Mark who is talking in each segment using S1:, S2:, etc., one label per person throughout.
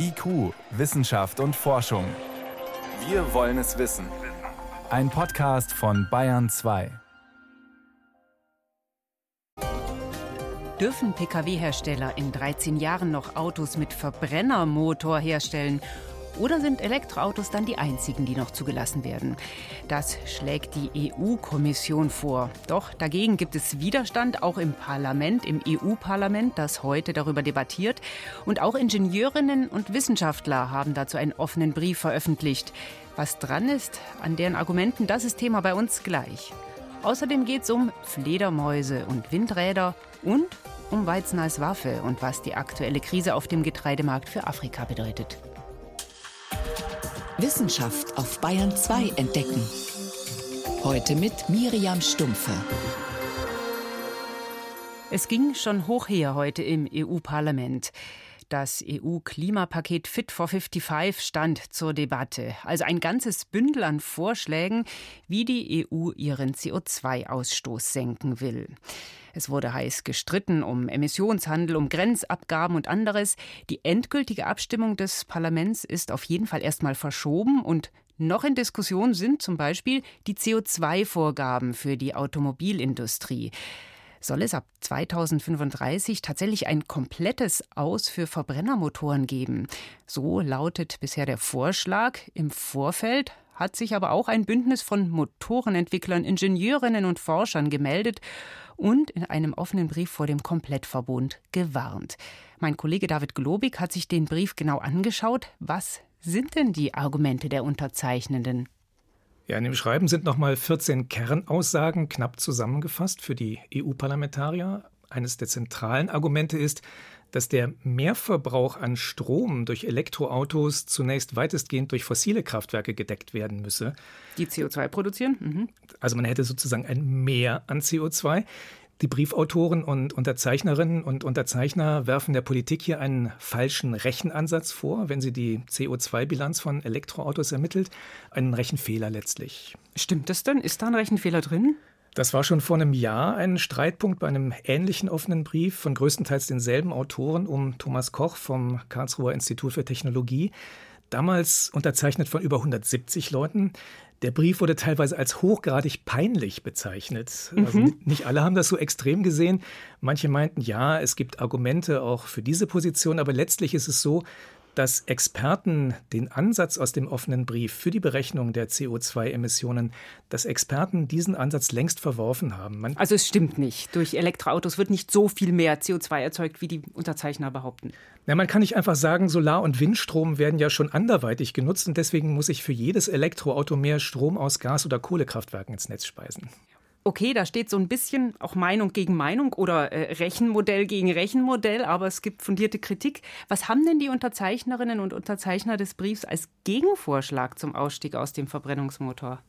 S1: IQ, Wissenschaft und Forschung. Wir wollen es wissen. Ein Podcast von Bayern 2.
S2: Dürfen Pkw-Hersteller in 13 Jahren noch Autos mit Verbrennermotor herstellen? Oder sind Elektroautos dann die einzigen, die noch zugelassen werden? Das schlägt die EU-Kommission vor. Doch dagegen gibt es Widerstand, auch im Parlament, im EU-Parlament, das heute darüber debattiert. Und auch Ingenieurinnen und Wissenschaftler haben dazu einen offenen Brief veröffentlicht. Was dran ist an deren Argumenten, das ist Thema bei uns gleich. Außerdem geht es um Fledermäuse und Windräder und um Weizen als Waffe und was die aktuelle Krise auf dem Getreidemarkt für Afrika bedeutet.
S3: Wissenschaft auf Bayern 2 entdecken. Heute mit Miriam Stumpfe.
S2: Es ging schon hoch her heute im EU-Parlament. Das EU-Klimapaket Fit for 55 stand zur Debatte. Also ein ganzes Bündel an Vorschlägen, wie die EU ihren CO2-Ausstoß senken will. Es wurde heiß gestritten um Emissionshandel, um Grenzabgaben und anderes. Die endgültige Abstimmung des Parlaments ist auf jeden Fall erstmal verschoben und noch in Diskussion sind zum Beispiel die CO2-Vorgaben für die Automobilindustrie. Soll es ab 2035 tatsächlich ein komplettes Aus für Verbrennermotoren geben? So lautet bisher der Vorschlag. Im Vorfeld hat sich aber auch ein Bündnis von Motorenentwicklern, Ingenieurinnen und Forschern gemeldet und in einem offenen Brief vor dem Komplettverbund gewarnt. Mein Kollege David Globig hat sich den Brief genau angeschaut. Was sind denn die Argumente der Unterzeichnenden?
S4: Ja, in dem Schreiben sind nochmal 14 Kernaussagen knapp zusammengefasst für die EU-Parlamentarier. Eines der zentralen Argumente ist, dass der Mehrverbrauch an Strom durch Elektroautos zunächst weitestgehend durch fossile Kraftwerke gedeckt werden müsse.
S2: Die CO2 produzieren? Mhm.
S4: Also man hätte sozusagen ein Mehr an CO2. Die Briefautoren und Unterzeichnerinnen und Unterzeichner werfen der Politik hier einen falschen Rechenansatz vor, wenn sie die CO2-Bilanz von Elektroautos ermittelt. Einen Rechenfehler letztlich.
S2: Stimmt das denn? Ist da ein Rechenfehler drin?
S4: Das war schon vor einem Jahr ein Streitpunkt bei einem ähnlichen offenen Brief von größtenteils denselben Autoren um Thomas Koch vom Karlsruher Institut für Technologie. Damals unterzeichnet von über 170 Leuten. Der Brief wurde teilweise als hochgradig peinlich bezeichnet. Mhm. Also nicht alle haben das so extrem gesehen. Manche meinten, ja, es gibt Argumente auch für diese Position, aber letztlich ist es so, dass Experten den Ansatz aus dem offenen Brief für die Berechnung der CO2-Emissionen, dass Experten diesen Ansatz längst verworfen haben.
S2: Man also es stimmt nicht. Durch Elektroautos wird nicht so viel mehr CO2 erzeugt, wie die Unterzeichner behaupten.
S4: Na, man kann nicht einfach sagen, Solar- und Windstrom werden ja schon anderweitig genutzt und deswegen muss ich für jedes Elektroauto mehr Strom aus Gas- oder Kohlekraftwerken ins Netz speisen
S2: okay, da steht so ein bisschen auch Meinung gegen Meinung oder äh, Rechenmodell gegen Rechenmodell, aber es gibt fundierte Kritik. Was haben denn die Unterzeichnerinnen und Unterzeichner des Briefs als Gegenvorschlag zum Ausstieg aus dem Verbrennungsmotor?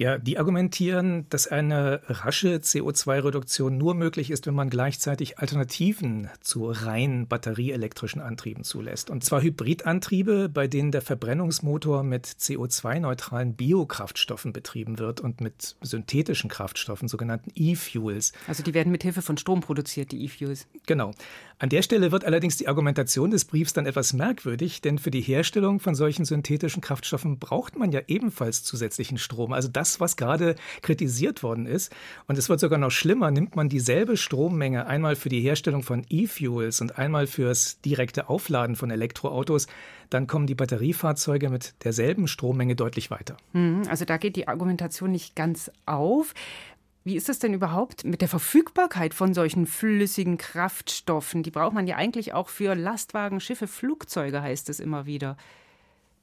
S4: Ja, die argumentieren, dass eine rasche CO2-Reduktion nur möglich ist, wenn man gleichzeitig Alternativen zu rein batterieelektrischen Antrieben zulässt. Und zwar Hybridantriebe, bei denen der Verbrennungsmotor mit CO2-neutralen Biokraftstoffen betrieben wird und mit synthetischen Kraftstoffen, sogenannten E-Fuels.
S2: Also die werden mit Hilfe von Strom produziert, die E-Fuels.
S4: Genau. An der Stelle wird allerdings die Argumentation des Briefs dann etwas merkwürdig, denn für die Herstellung von solchen synthetischen Kraftstoffen braucht man ja ebenfalls zusätzlichen Strom. Also das was gerade kritisiert worden ist. Und es wird sogar noch schlimmer, nimmt man dieselbe Strommenge einmal für die Herstellung von E-Fuels und einmal fürs direkte Aufladen von Elektroautos, dann kommen die Batteriefahrzeuge mit derselben Strommenge deutlich weiter.
S2: Mhm, also da geht die Argumentation nicht ganz auf. Wie ist es denn überhaupt mit der Verfügbarkeit von solchen flüssigen Kraftstoffen? Die braucht man ja eigentlich auch für Lastwagen, Schiffe, Flugzeuge, heißt es immer wieder.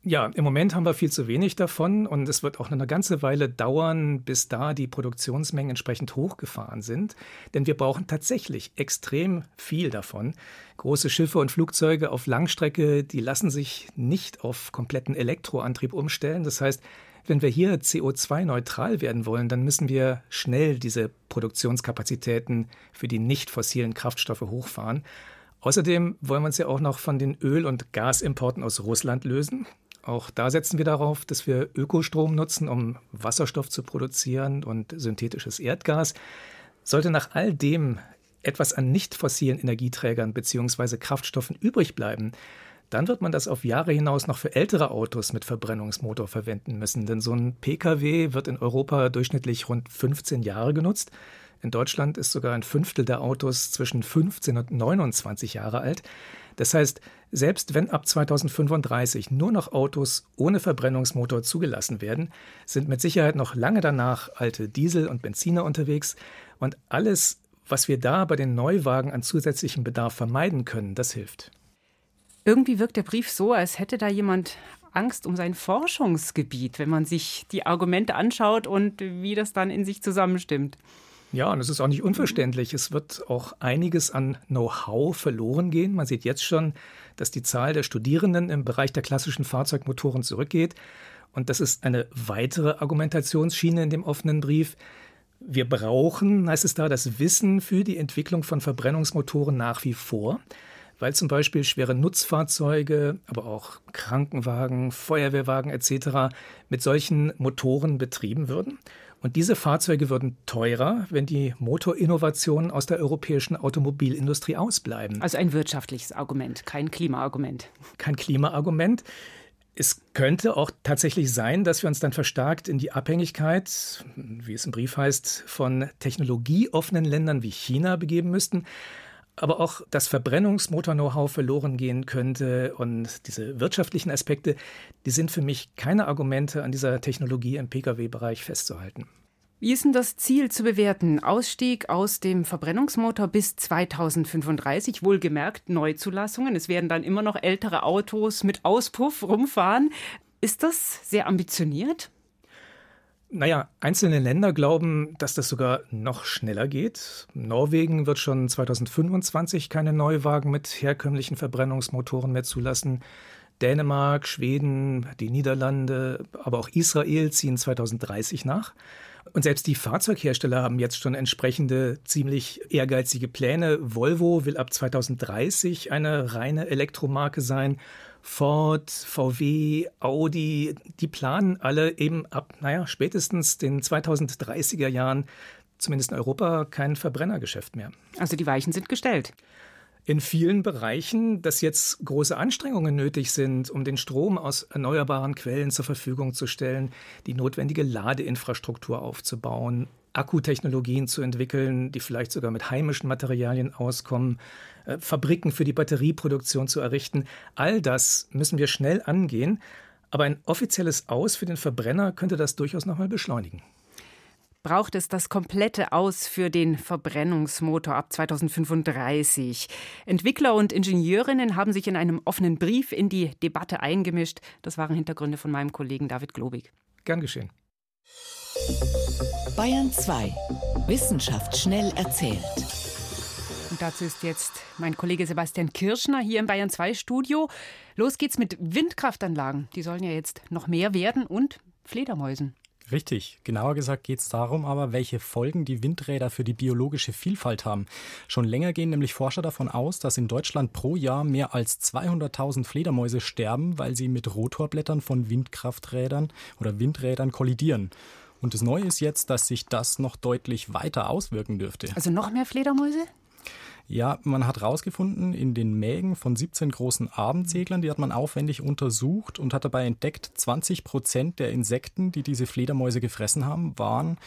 S4: Ja, im Moment haben wir viel zu wenig davon und es wird auch eine ganze Weile dauern, bis da die Produktionsmengen entsprechend hochgefahren sind. Denn wir brauchen tatsächlich extrem viel davon. Große Schiffe und Flugzeuge auf Langstrecke, die lassen sich nicht auf kompletten Elektroantrieb umstellen. Das heißt, wenn wir hier CO2-neutral werden wollen, dann müssen wir schnell diese Produktionskapazitäten für die nicht fossilen Kraftstoffe hochfahren. Außerdem wollen wir uns ja auch noch von den Öl- und Gasimporten aus Russland lösen. Auch da setzen wir darauf, dass wir Ökostrom nutzen, um Wasserstoff zu produzieren und synthetisches Erdgas. Sollte nach all dem etwas an nicht fossilen Energieträgern bzw. Kraftstoffen übrig bleiben, dann wird man das auf Jahre hinaus noch für ältere Autos mit Verbrennungsmotor verwenden müssen. Denn so ein Pkw wird in Europa durchschnittlich rund 15 Jahre genutzt. In Deutschland ist sogar ein Fünftel der Autos zwischen 15 und 29 Jahre alt. Das heißt, selbst wenn ab 2035 nur noch Autos ohne Verbrennungsmotor zugelassen werden, sind mit Sicherheit noch lange danach alte Diesel und Benziner unterwegs. Und alles, was wir da bei den Neuwagen an zusätzlichem Bedarf vermeiden können, das hilft.
S2: Irgendwie wirkt der Brief so, als hätte da jemand Angst um sein Forschungsgebiet, wenn man sich die Argumente anschaut und wie das dann in sich zusammenstimmt.
S4: Ja, und es ist auch nicht unverständlich. Es wird auch einiges an Know-how verloren gehen. Man sieht jetzt schon, dass die Zahl der Studierenden im Bereich der klassischen Fahrzeugmotoren zurückgeht. Und das ist eine weitere Argumentationsschiene in dem offenen Brief. Wir brauchen, heißt es da, das Wissen für die Entwicklung von Verbrennungsmotoren nach wie vor, weil zum Beispiel schwere Nutzfahrzeuge, aber auch Krankenwagen, Feuerwehrwagen etc. mit solchen Motoren betrieben würden. Und diese Fahrzeuge würden teurer, wenn die Motorinnovationen aus der europäischen Automobilindustrie ausbleiben.
S2: Also ein wirtschaftliches Argument, kein Klimaargument.
S4: Kein Klimaargument. Es könnte auch tatsächlich sein, dass wir uns dann verstärkt in die Abhängigkeit, wie es im Brief heißt, von technologieoffenen Ländern wie China begeben müssten aber auch das Verbrennungsmotor-Know-how verloren gehen könnte. Und diese wirtschaftlichen Aspekte, die sind für mich keine Argumente, an dieser Technologie im Pkw-Bereich festzuhalten.
S2: Wie ist denn das Ziel zu bewerten? Ausstieg aus dem Verbrennungsmotor bis 2035, wohlgemerkt Neuzulassungen. Es werden dann immer noch ältere Autos mit Auspuff rumfahren. Ist das sehr ambitioniert?
S4: Naja, einzelne Länder glauben, dass das sogar noch schneller geht. Norwegen wird schon 2025 keine Neuwagen mit herkömmlichen Verbrennungsmotoren mehr zulassen. Dänemark, Schweden, die Niederlande, aber auch Israel ziehen 2030 nach. Und selbst die Fahrzeughersteller haben jetzt schon entsprechende ziemlich ehrgeizige Pläne. Volvo will ab 2030 eine reine Elektromarke sein Ford, VW, Audi, die planen alle eben ab, naja, spätestens den 2030er Jahren, zumindest in Europa, kein Verbrennergeschäft mehr.
S2: Also die Weichen sind gestellt.
S4: In vielen Bereichen, dass jetzt große Anstrengungen nötig sind, um den Strom aus erneuerbaren Quellen zur Verfügung zu stellen, die notwendige Ladeinfrastruktur aufzubauen, Akkutechnologien zu entwickeln, die vielleicht sogar mit heimischen Materialien auskommen, äh, Fabriken für die Batterieproduktion zu errichten. All das müssen wir schnell angehen. Aber ein offizielles Aus für den Verbrenner könnte das durchaus noch mal beschleunigen.
S2: Braucht es das komplette Aus für den Verbrennungsmotor ab 2035? Entwickler und Ingenieurinnen haben sich in einem offenen Brief in die Debatte eingemischt. Das waren Hintergründe von meinem Kollegen David Globig.
S4: Gern geschehen.
S3: Bayern 2. Wissenschaft schnell erzählt.
S2: Und dazu ist jetzt mein Kollege Sebastian Kirschner hier im Bayern 2 Studio. Los geht's mit Windkraftanlagen. Die sollen ja jetzt noch mehr werden und Fledermäusen.
S5: Richtig. Genauer gesagt geht es darum aber, welche Folgen die Windräder für die biologische Vielfalt haben. Schon länger gehen nämlich Forscher davon aus, dass in Deutschland pro Jahr mehr als 200.000 Fledermäuse sterben, weil sie mit Rotorblättern von Windkrafträdern oder Windrädern kollidieren. Und das Neue ist jetzt, dass sich das noch deutlich weiter auswirken dürfte.
S2: Also noch mehr Fledermäuse?
S5: Ja, man hat herausgefunden, in den Mägen von 17 großen Abendseglern, die hat man aufwendig untersucht und hat dabei entdeckt, 20 Prozent der Insekten, die diese Fledermäuse gefressen haben, waren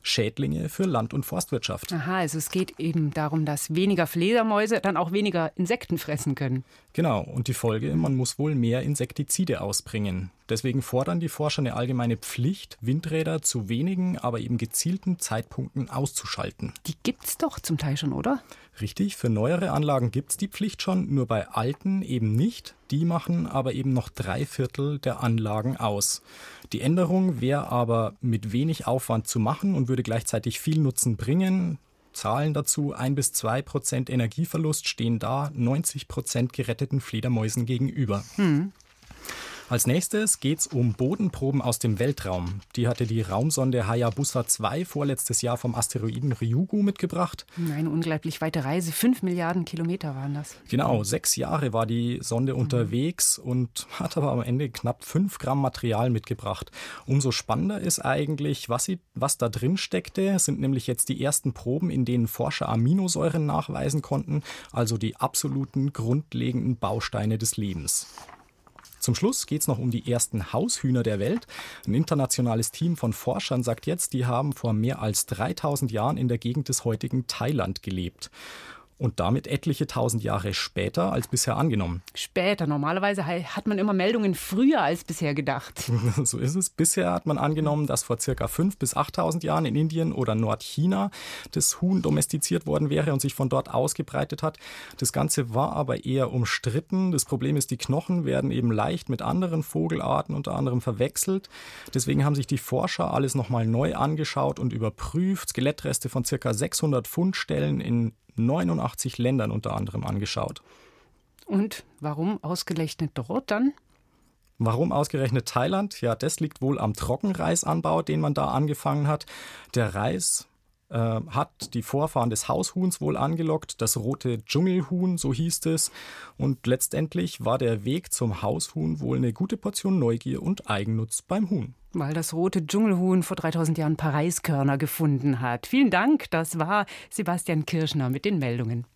S5: Schädlinge für Land- und Forstwirtschaft.
S2: Aha, also es geht eben darum, dass weniger Fledermäuse dann auch weniger Insekten fressen können.
S5: Genau, und die Folge, man muss wohl mehr Insektizide ausbringen. Deswegen fordern die Forscher eine allgemeine Pflicht, Windräder zu wenigen, aber eben gezielten Zeitpunkten auszuschalten.
S2: Die gibt's doch zum Teil schon, oder?
S5: Richtig, für neuere Anlagen gibt es die Pflicht schon, nur bei alten eben nicht. Die machen aber eben noch drei Viertel der Anlagen aus. Die Änderung wäre aber mit wenig Aufwand zu machen und würde gleichzeitig viel Nutzen bringen. Zahlen dazu, ein bis zwei Prozent Energieverlust stehen da 90 Prozent geretteten Fledermäusen gegenüber. Hm. Als nächstes geht es um Bodenproben aus dem Weltraum. Die hatte die Raumsonde Hayabusa 2 vorletztes Jahr vom Asteroiden Ryugu mitgebracht.
S2: Eine unglaublich weite Reise. Fünf Milliarden Kilometer waren das.
S5: Genau, sechs Jahre war die Sonde mhm. unterwegs und hat aber am Ende knapp fünf Gramm Material mitgebracht. Umso spannender ist eigentlich, was, sie, was da drin steckte. Sind nämlich jetzt die ersten Proben, in denen Forscher Aminosäuren nachweisen konnten, also die absoluten grundlegenden Bausteine des Lebens. Zum Schluss geht es noch um die ersten Haushühner der Welt. Ein internationales Team von Forschern sagt jetzt, die haben vor mehr als 3000 Jahren in der Gegend des heutigen Thailand gelebt und damit etliche tausend Jahre später als bisher angenommen.
S2: Später. Normalerweise hat man immer Meldungen früher als bisher gedacht.
S5: so ist es. Bisher hat man angenommen, dass vor circa 5.000 bis 8.000 Jahren in Indien oder Nordchina das Huhn domestiziert worden wäre und sich von dort ausgebreitet hat. Das Ganze war aber eher umstritten. Das Problem ist, die Knochen werden eben leicht mit anderen Vogelarten unter anderem verwechselt. Deswegen haben sich die Forscher alles nochmal neu angeschaut und überprüft. Skelettreste von circa 600 Fundstellen in 89 Ländern unter anderem angeschaut.
S2: Und warum ausgerechnet dort dann?
S5: Warum ausgerechnet Thailand? Ja, das liegt wohl am Trockenreisanbau, den man da angefangen hat. Der Reis äh, hat die Vorfahren des Haushuhns wohl angelockt, das rote Dschungelhuhn, so hieß es. Und letztendlich war der Weg zum Haushuhn wohl eine gute Portion Neugier und Eigennutz beim Huhn.
S2: Weil das rote Dschungelhuhn vor 3000 Jahren Pariskörner gefunden hat. Vielen Dank, das war Sebastian Kirschner mit den Meldungen.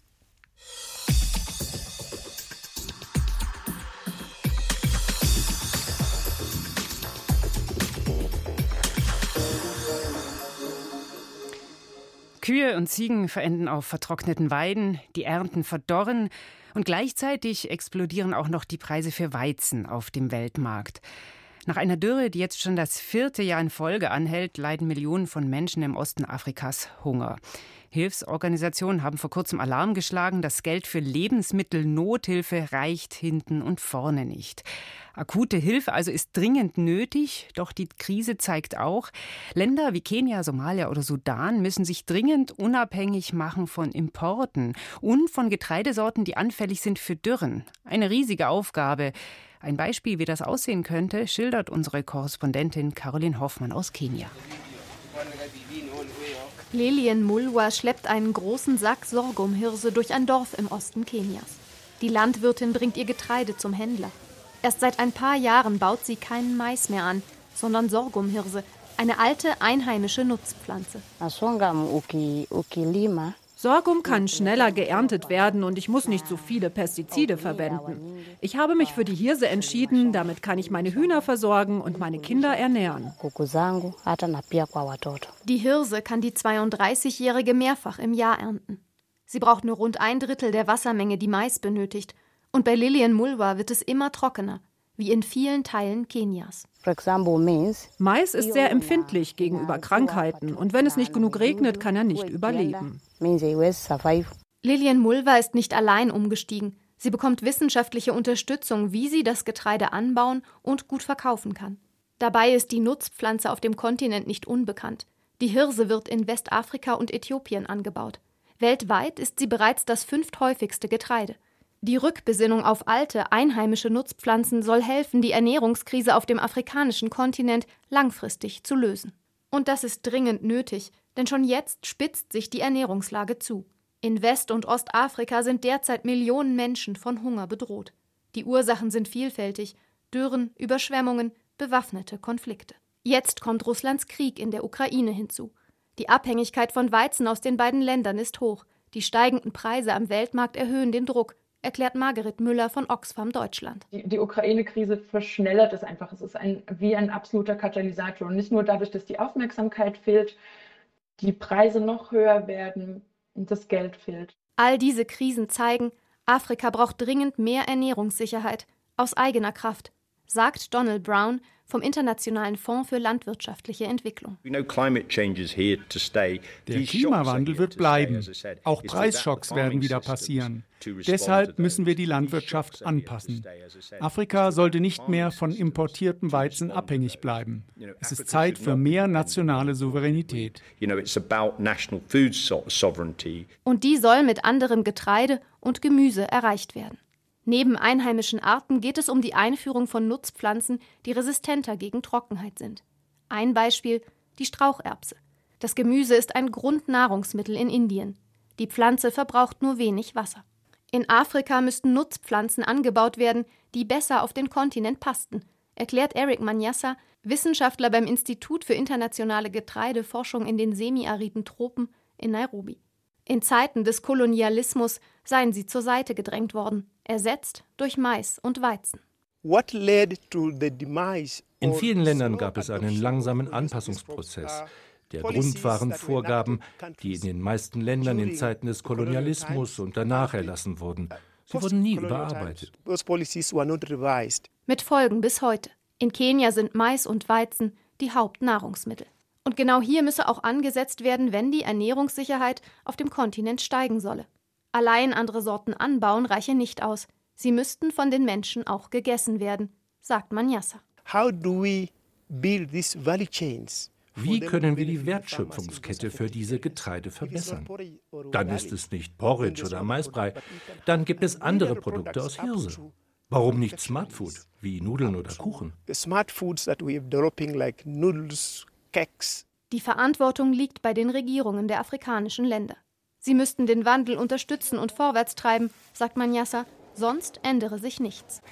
S2: Kühe und Ziegen verenden auf vertrockneten Weiden, die Ernten verdorren und gleichzeitig explodieren auch noch die Preise für Weizen auf dem Weltmarkt. Nach einer Dürre, die jetzt schon das vierte Jahr in Folge anhält, leiden Millionen von Menschen im Osten Afrikas Hunger. Hilfsorganisationen haben vor kurzem Alarm geschlagen, das Geld für Lebensmittelnothilfe reicht hinten und vorne nicht. Akute Hilfe also ist dringend nötig, doch die Krise zeigt auch, Länder wie Kenia, Somalia oder Sudan müssen sich dringend unabhängig machen von Importen und von Getreidesorten, die anfällig sind für Dürren. Eine riesige Aufgabe. Ein Beispiel, wie das aussehen könnte, schildert unsere Korrespondentin Caroline Hoffmann aus Kenia.
S6: Lelien Mulwa schleppt einen großen Sack Sorghumhirse durch ein Dorf im Osten Kenias. Die Landwirtin bringt ihr Getreide zum Händler. Erst seit ein paar Jahren baut sie keinen Mais mehr an, sondern Sorghumhirse, eine alte einheimische Nutzpflanze.
S7: Sorghum kann schneller geerntet werden und ich muss nicht so viele Pestizide verwenden. Ich habe mich für die Hirse entschieden, damit kann ich meine Hühner versorgen und meine Kinder ernähren.
S6: Die Hirse kann die 32-Jährige mehrfach im Jahr ernten. Sie braucht nur rund ein Drittel der Wassermenge, die Mais benötigt. Und bei Lillian Mulwa wird es immer trockener wie in vielen Teilen Kenias.
S7: Mais ist sehr empfindlich gegenüber Krankheiten und wenn es nicht genug regnet, kann er nicht überleben.
S6: Lilian Mulva ist nicht allein umgestiegen. Sie bekommt wissenschaftliche Unterstützung, wie sie das Getreide anbauen und gut verkaufen kann. Dabei ist die Nutzpflanze auf dem Kontinent nicht unbekannt. Die Hirse wird in Westafrika und Äthiopien angebaut. Weltweit ist sie bereits das fünfthäufigste Getreide. Die Rückbesinnung auf alte, einheimische Nutzpflanzen soll helfen, die Ernährungskrise auf dem afrikanischen Kontinent langfristig zu lösen. Und das ist dringend nötig, denn schon jetzt spitzt sich die Ernährungslage zu. In West- und Ostafrika sind derzeit Millionen Menschen von Hunger bedroht. Die Ursachen sind vielfältig Dürren, Überschwemmungen, bewaffnete Konflikte. Jetzt kommt Russlands Krieg in der Ukraine hinzu. Die Abhängigkeit von Weizen aus den beiden Ländern ist hoch. Die steigenden Preise am Weltmarkt erhöhen den Druck erklärt Margaret Müller von Oxfam Deutschland.
S8: Die, die Ukraine-Krise verschnellert es einfach. Es ist ein, wie ein absoluter Katalysator. Und nicht nur dadurch, dass die Aufmerksamkeit fehlt, die Preise noch höher werden und das Geld fehlt.
S6: All diese Krisen zeigen, Afrika braucht dringend mehr Ernährungssicherheit aus eigener Kraft, sagt Donald Brown, vom Internationalen Fonds für landwirtschaftliche Entwicklung. Der
S9: Klimawandel wird bleiben. Auch Preisschocks werden wieder passieren. Deshalb müssen wir die Landwirtschaft anpassen. Afrika sollte nicht mehr von importiertem Weizen abhängig bleiben. Es ist Zeit für mehr nationale Souveränität.
S6: Und die soll mit anderem Getreide und Gemüse erreicht werden. Neben einheimischen Arten geht es um die Einführung von Nutzpflanzen, die resistenter gegen Trockenheit sind. Ein Beispiel die Straucherbse. Das Gemüse ist ein Grundnahrungsmittel in Indien. Die Pflanze verbraucht nur wenig Wasser. In Afrika müssten Nutzpflanzen angebaut werden, die besser auf den Kontinent passten, erklärt Eric Manyassa, Wissenschaftler beim Institut für internationale Getreideforschung in den semiariden Tropen in Nairobi. In Zeiten des Kolonialismus seien sie zur Seite gedrängt worden, ersetzt durch Mais und Weizen.
S10: In vielen Ländern gab es einen langsamen Anpassungsprozess. Der Grund waren Vorgaben, die in den meisten Ländern in Zeiten des Kolonialismus und danach erlassen wurden. Sie wurden nie überarbeitet.
S6: Mit Folgen bis heute. In Kenia sind Mais und Weizen die Hauptnahrungsmittel. Und genau hier müsse auch angesetzt werden, wenn die Ernährungssicherheit auf dem Kontinent steigen solle. Allein andere Sorten anbauen reiche nicht aus. Sie müssten von den Menschen auch gegessen werden, sagt Manyassa.
S10: Wie können wir die Wertschöpfungskette für diese Getreide verbessern? Dann ist es nicht Porridge oder Maisbrei, dann gibt es andere Produkte aus Hirse. Warum nicht Smartfood wie Nudeln oder Kuchen?
S6: Die Verantwortung liegt bei den Regierungen der afrikanischen Länder. Sie müssten den Wandel unterstützen und vorwärts treiben, sagt Manyassa, sonst ändere sich nichts.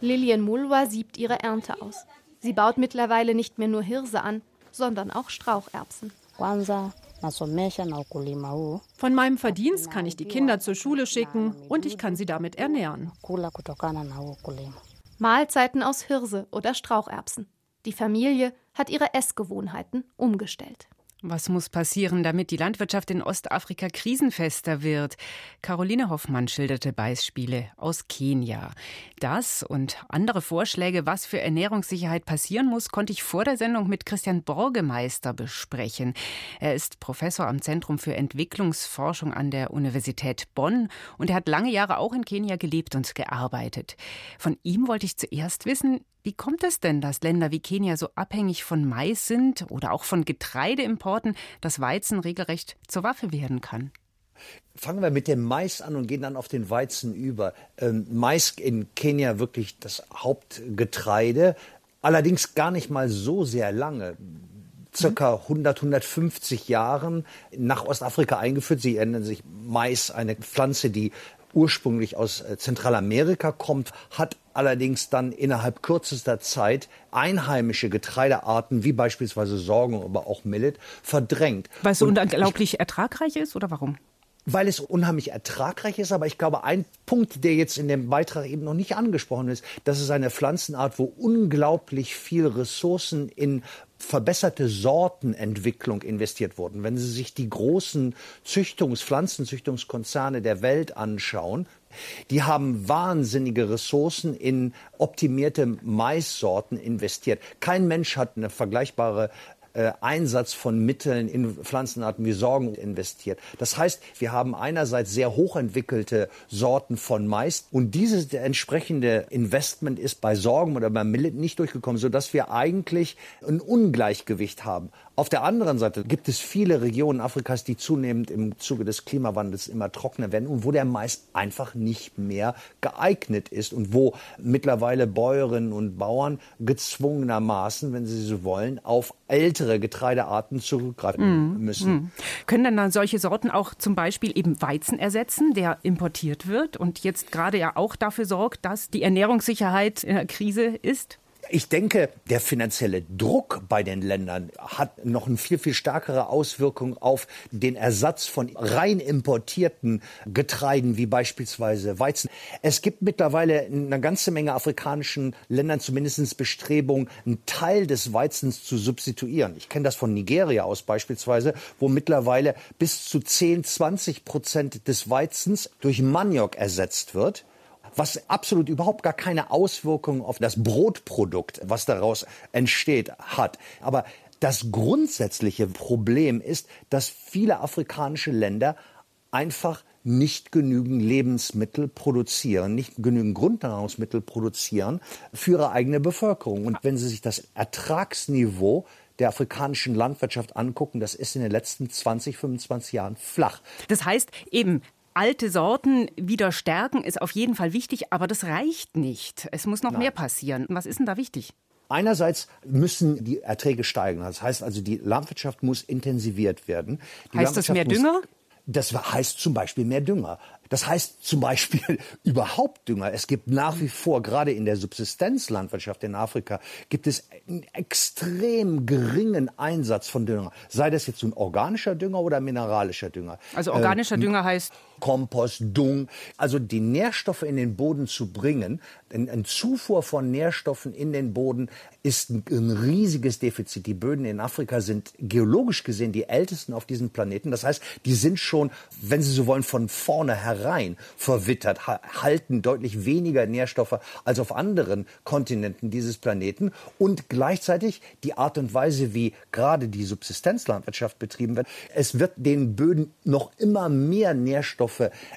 S6: Lilian Mulwa siebt ihre Ernte aus. Sie baut mittlerweile nicht mehr nur Hirse an, sondern auch Straucherbsen.
S7: Von meinem Verdienst kann ich die Kinder zur Schule schicken und ich kann sie damit ernähren.
S6: Mahlzeiten aus Hirse oder Straucherbsen. Die Familie hat ihre Essgewohnheiten umgestellt.
S2: Was muss passieren, damit die Landwirtschaft in Ostafrika krisenfester wird? Caroline Hoffmann schilderte Beispiele aus Kenia. Das und andere Vorschläge, was für Ernährungssicherheit passieren muss, konnte ich vor der Sendung mit Christian Borgemeister besprechen. Er ist Professor am Zentrum für Entwicklungsforschung an der Universität Bonn und er hat lange Jahre auch in Kenia gelebt und gearbeitet. Von ihm wollte ich zuerst wissen, wie kommt es denn, dass Länder wie Kenia so abhängig von Mais sind oder auch von Getreideimporten, dass Weizen regelrecht zur Waffe werden kann?
S11: Fangen wir mit dem Mais an und gehen dann auf den Weizen über. Ähm, Mais in Kenia wirklich das Hauptgetreide, allerdings gar nicht mal so sehr lange circa 100, 150 Jahren nach Ostafrika eingeführt. Sie nennen sich Mais, eine Pflanze, die ursprünglich aus äh, Zentralamerika kommt, hat allerdings dann innerhalb kürzester Zeit einheimische Getreidearten wie beispielsweise Sorgen, aber auch Millet verdrängt.
S2: Weil es so unglaublich ertragreich ist oder warum?
S11: weil es unheimlich ertragreich ist. Aber ich glaube, ein Punkt, der jetzt in dem Beitrag eben noch nicht angesprochen ist, das ist eine Pflanzenart, wo unglaublich viel Ressourcen in verbesserte Sortenentwicklung investiert wurden. Wenn Sie sich die großen Züchtungs-, Pflanzenzüchtungskonzerne der Welt anschauen, die haben wahnsinnige Ressourcen in optimierte Maissorten investiert. Kein Mensch hat eine vergleichbare äh, Einsatz von Mitteln in Pflanzenarten wie Sorgen investiert. Das heißt, wir haben einerseits sehr hochentwickelte Sorten von Mais und dieses entsprechende Investment ist bei Sorgen oder beim Millet nicht durchgekommen, sodass wir eigentlich ein Ungleichgewicht haben. Auf der anderen Seite gibt es viele Regionen Afrikas, die zunehmend im Zuge des Klimawandels immer trockener werden und wo der Mais einfach nicht mehr geeignet ist und wo mittlerweile Bäuerinnen und Bauern gezwungenermaßen, wenn sie so wollen, auf ältere Getreidearten zurückgreifen mm, müssen. Mm.
S2: Können denn dann solche Sorten auch zum Beispiel eben Weizen ersetzen, der importiert wird und jetzt gerade ja auch dafür sorgt, dass die Ernährungssicherheit in der Krise ist?
S11: Ich denke, der finanzielle Druck bei den Ländern hat noch eine viel, viel stärkere Auswirkung auf den Ersatz von rein importierten Getreiden wie beispielsweise Weizen. Es gibt mittlerweile in einer ganzen Menge afrikanischen Ländern zumindest Bestrebungen, einen Teil des Weizens zu substituieren. Ich kenne das von Nigeria aus beispielsweise, wo mittlerweile bis zu 10, 20 Prozent des Weizens durch Maniok ersetzt wird was absolut überhaupt gar keine Auswirkungen auf das Brotprodukt, was daraus entsteht, hat. Aber das grundsätzliche Problem ist, dass viele afrikanische Länder einfach nicht genügend Lebensmittel produzieren, nicht genügend Grundnahrungsmittel produzieren für ihre eigene Bevölkerung. Und wenn Sie sich das Ertragsniveau der afrikanischen Landwirtschaft angucken, das ist in den letzten 20, 25 Jahren flach.
S2: Das heißt eben, alte Sorten wieder stärken ist auf jeden Fall wichtig, aber das reicht nicht. Es muss noch Nein. mehr passieren. Was ist denn da wichtig?
S11: Einerseits müssen die Erträge steigen. Das heißt also, die Landwirtschaft muss intensiviert werden. Die
S2: heißt das mehr Dünger?
S11: Das heißt zum Beispiel mehr Dünger. Das heißt zum Beispiel überhaupt Dünger. Es gibt nach wie vor, gerade in der Subsistenzlandwirtschaft in Afrika, gibt es einen extrem geringen Einsatz von Dünger. Sei das jetzt ein organischer Dünger oder mineralischer Dünger.
S2: Also organischer äh, Dünger heißt?
S11: Kompost, Dung. Also die Nährstoffe in den Boden zu bringen, ein, Zufuhr von Nährstoffen in den Boden ist ein, riesiges Defizit. Die Böden in Afrika sind geologisch gesehen die ältesten auf diesem Planeten. Das heißt, die sind schon, wenn Sie so wollen, von vorne herein verwittert, halten deutlich weniger Nährstoffe als auf anderen Kontinenten dieses Planeten. Und gleichzeitig die Art und Weise, wie gerade die Subsistenzlandwirtschaft betrieben wird, es wird den Böden noch immer mehr Nährstoffe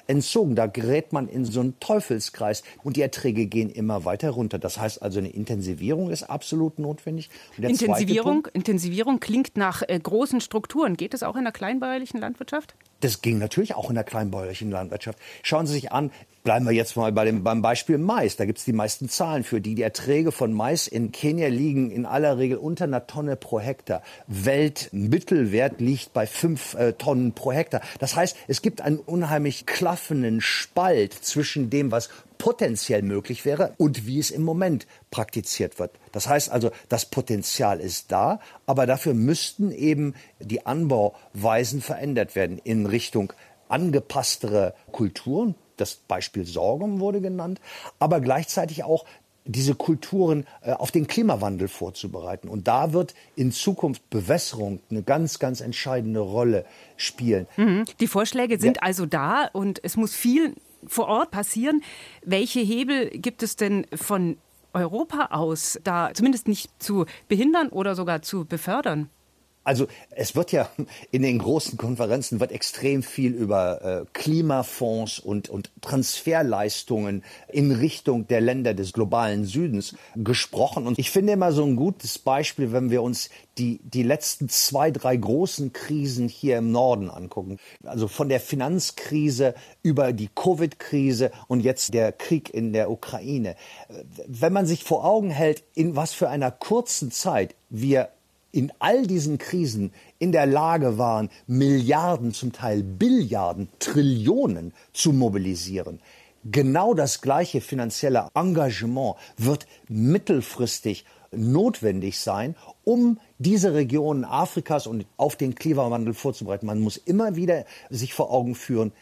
S11: entzogen. Da gerät man in so einen Teufelskreis und die Erträge gehen immer weiter runter. Das heißt also, eine Intensivierung ist absolut notwendig.
S2: Intensivierung, Punkt, Intensivierung klingt nach äh, großen Strukturen. Geht es auch in der kleinbäuerlichen Landwirtschaft?
S11: Das ging natürlich auch in der kleinbäuerlichen Landwirtschaft. Schauen Sie sich an, bleiben wir jetzt mal bei dem, beim Beispiel Mais. Da gibt es die meisten Zahlen für die. Die Erträge von Mais in Kenia liegen in aller Regel unter einer Tonne pro Hektar. Weltmittelwert liegt bei fünf äh, Tonnen pro Hektar. Das heißt, es gibt einen unheimlich klaffenden Spalt zwischen dem, was potenziell möglich wäre und wie es im Moment praktiziert wird. Das heißt also, das Potenzial ist da, aber dafür müssten eben die Anbauweisen verändert werden in Richtung angepasstere Kulturen. Das Beispiel Sorghum wurde genannt, aber gleichzeitig auch diese Kulturen äh, auf den Klimawandel vorzubereiten. Und da wird in Zukunft Bewässerung eine ganz, ganz entscheidende Rolle spielen.
S2: Mhm. Die Vorschläge sind ja. also da und es muss viel vor Ort passieren. Welche Hebel gibt es denn von Europa aus, da zumindest nicht zu behindern oder sogar zu befördern?
S11: Also es wird ja in den großen Konferenzen wird extrem viel über äh, Klimafonds und, und Transferleistungen in Richtung der Länder des globalen Südens gesprochen. Und ich finde immer so ein gutes Beispiel, wenn wir uns die, die letzten zwei, drei großen Krisen hier im Norden angucken. Also von der Finanzkrise über die Covid-Krise und jetzt der Krieg in der Ukraine. Wenn man sich vor Augen hält, in was für einer kurzen Zeit wir in all diesen Krisen in der Lage waren, Milliarden, zum Teil Billiarden, Trillionen zu mobilisieren. Genau das gleiche finanzielle Engagement wird mittelfristig notwendig sein, um diese Regionen Afrikas und auf den Klimawandel vorzubereiten. Man muss immer wieder sich vor Augen führen,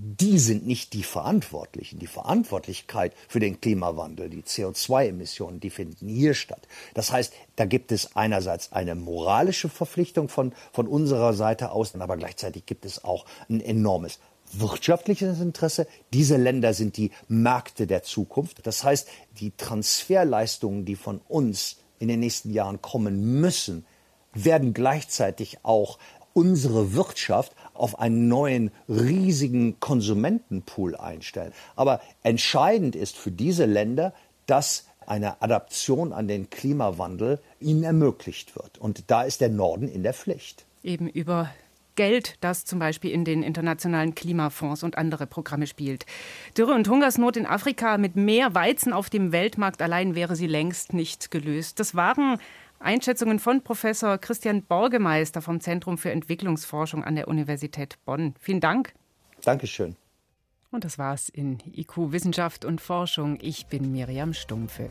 S11: die sind nicht die Verantwortlichen. Die Verantwortlichkeit für den Klimawandel, die CO2-Emissionen, die finden hier statt. Das heißt, da gibt es einerseits eine moralische Verpflichtung von, von unserer Seite aus, aber gleichzeitig gibt es auch ein enormes wirtschaftliches Interesse. Diese Länder sind die Märkte der Zukunft. Das heißt, die Transferleistungen, die von uns in den nächsten Jahren kommen müssen, werden gleichzeitig auch unsere Wirtschaft auf einen neuen riesigen Konsumentenpool einstellen. Aber entscheidend ist für diese Länder, dass eine Adaption an den Klimawandel ihnen ermöglicht wird. Und da ist der Norden in der Pflicht.
S2: Eben über Geld, das zum Beispiel in den internationalen Klimafonds und andere Programme spielt. Dürre und Hungersnot in Afrika mit mehr Weizen auf dem Weltmarkt allein wäre sie längst nicht gelöst. Das waren Einschätzungen von Professor Christian Borgemeister vom Zentrum für Entwicklungsforschung an der Universität Bonn. Vielen Dank.
S11: Dankeschön.
S2: Und das war's in IQ Wissenschaft und Forschung. Ich bin Miriam Stumpfe.